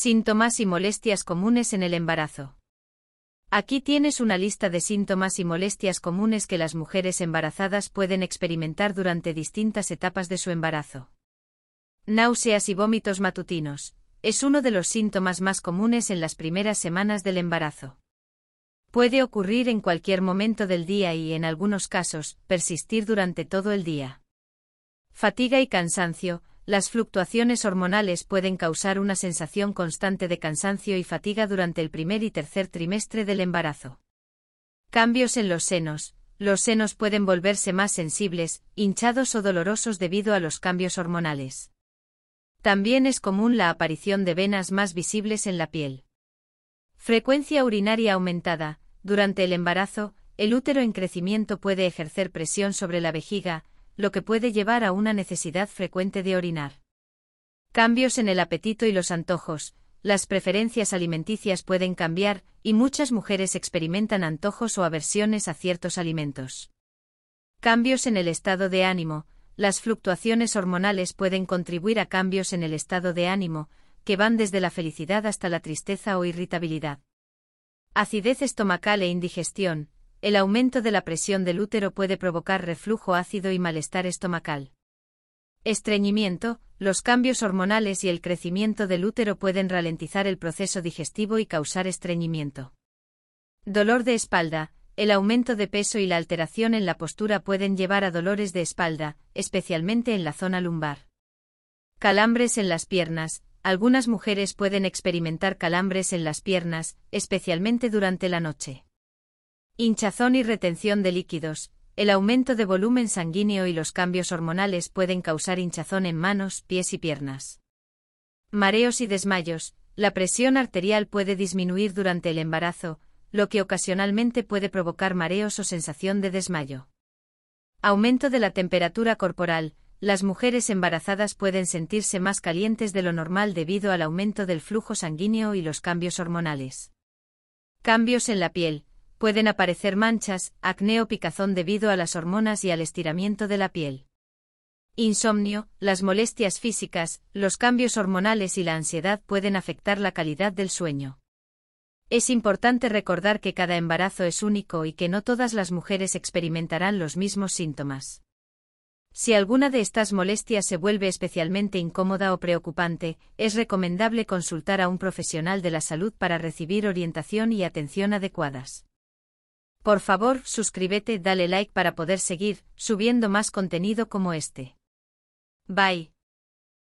Síntomas y molestias comunes en el embarazo. Aquí tienes una lista de síntomas y molestias comunes que las mujeres embarazadas pueden experimentar durante distintas etapas de su embarazo. Náuseas y vómitos matutinos. Es uno de los síntomas más comunes en las primeras semanas del embarazo. Puede ocurrir en cualquier momento del día y, en algunos casos, persistir durante todo el día. Fatiga y cansancio. Las fluctuaciones hormonales pueden causar una sensación constante de cansancio y fatiga durante el primer y tercer trimestre del embarazo. Cambios en los senos. Los senos pueden volverse más sensibles, hinchados o dolorosos debido a los cambios hormonales. También es común la aparición de venas más visibles en la piel. Frecuencia urinaria aumentada. Durante el embarazo, el útero en crecimiento puede ejercer presión sobre la vejiga, lo que puede llevar a una necesidad frecuente de orinar. Cambios en el apetito y los antojos. Las preferencias alimenticias pueden cambiar, y muchas mujeres experimentan antojos o aversiones a ciertos alimentos. Cambios en el estado de ánimo. Las fluctuaciones hormonales pueden contribuir a cambios en el estado de ánimo, que van desde la felicidad hasta la tristeza o irritabilidad. Acidez estomacal e indigestión. El aumento de la presión del útero puede provocar reflujo ácido y malestar estomacal. Estreñimiento, los cambios hormonales y el crecimiento del útero pueden ralentizar el proceso digestivo y causar estreñimiento. Dolor de espalda, el aumento de peso y la alteración en la postura pueden llevar a dolores de espalda, especialmente en la zona lumbar. Calambres en las piernas, algunas mujeres pueden experimentar calambres en las piernas, especialmente durante la noche. Hinchazón y retención de líquidos. El aumento de volumen sanguíneo y los cambios hormonales pueden causar hinchazón en manos, pies y piernas. Mareos y desmayos. La presión arterial puede disminuir durante el embarazo, lo que ocasionalmente puede provocar mareos o sensación de desmayo. Aumento de la temperatura corporal. Las mujeres embarazadas pueden sentirse más calientes de lo normal debido al aumento del flujo sanguíneo y los cambios hormonales. Cambios en la piel pueden aparecer manchas, acné o picazón debido a las hormonas y al estiramiento de la piel. Insomnio, las molestias físicas, los cambios hormonales y la ansiedad pueden afectar la calidad del sueño. Es importante recordar que cada embarazo es único y que no todas las mujeres experimentarán los mismos síntomas. Si alguna de estas molestias se vuelve especialmente incómoda o preocupante, es recomendable consultar a un profesional de la salud para recibir orientación y atención adecuadas. Por favor, suscríbete, dale like para poder seguir subiendo más contenido como este. Bye.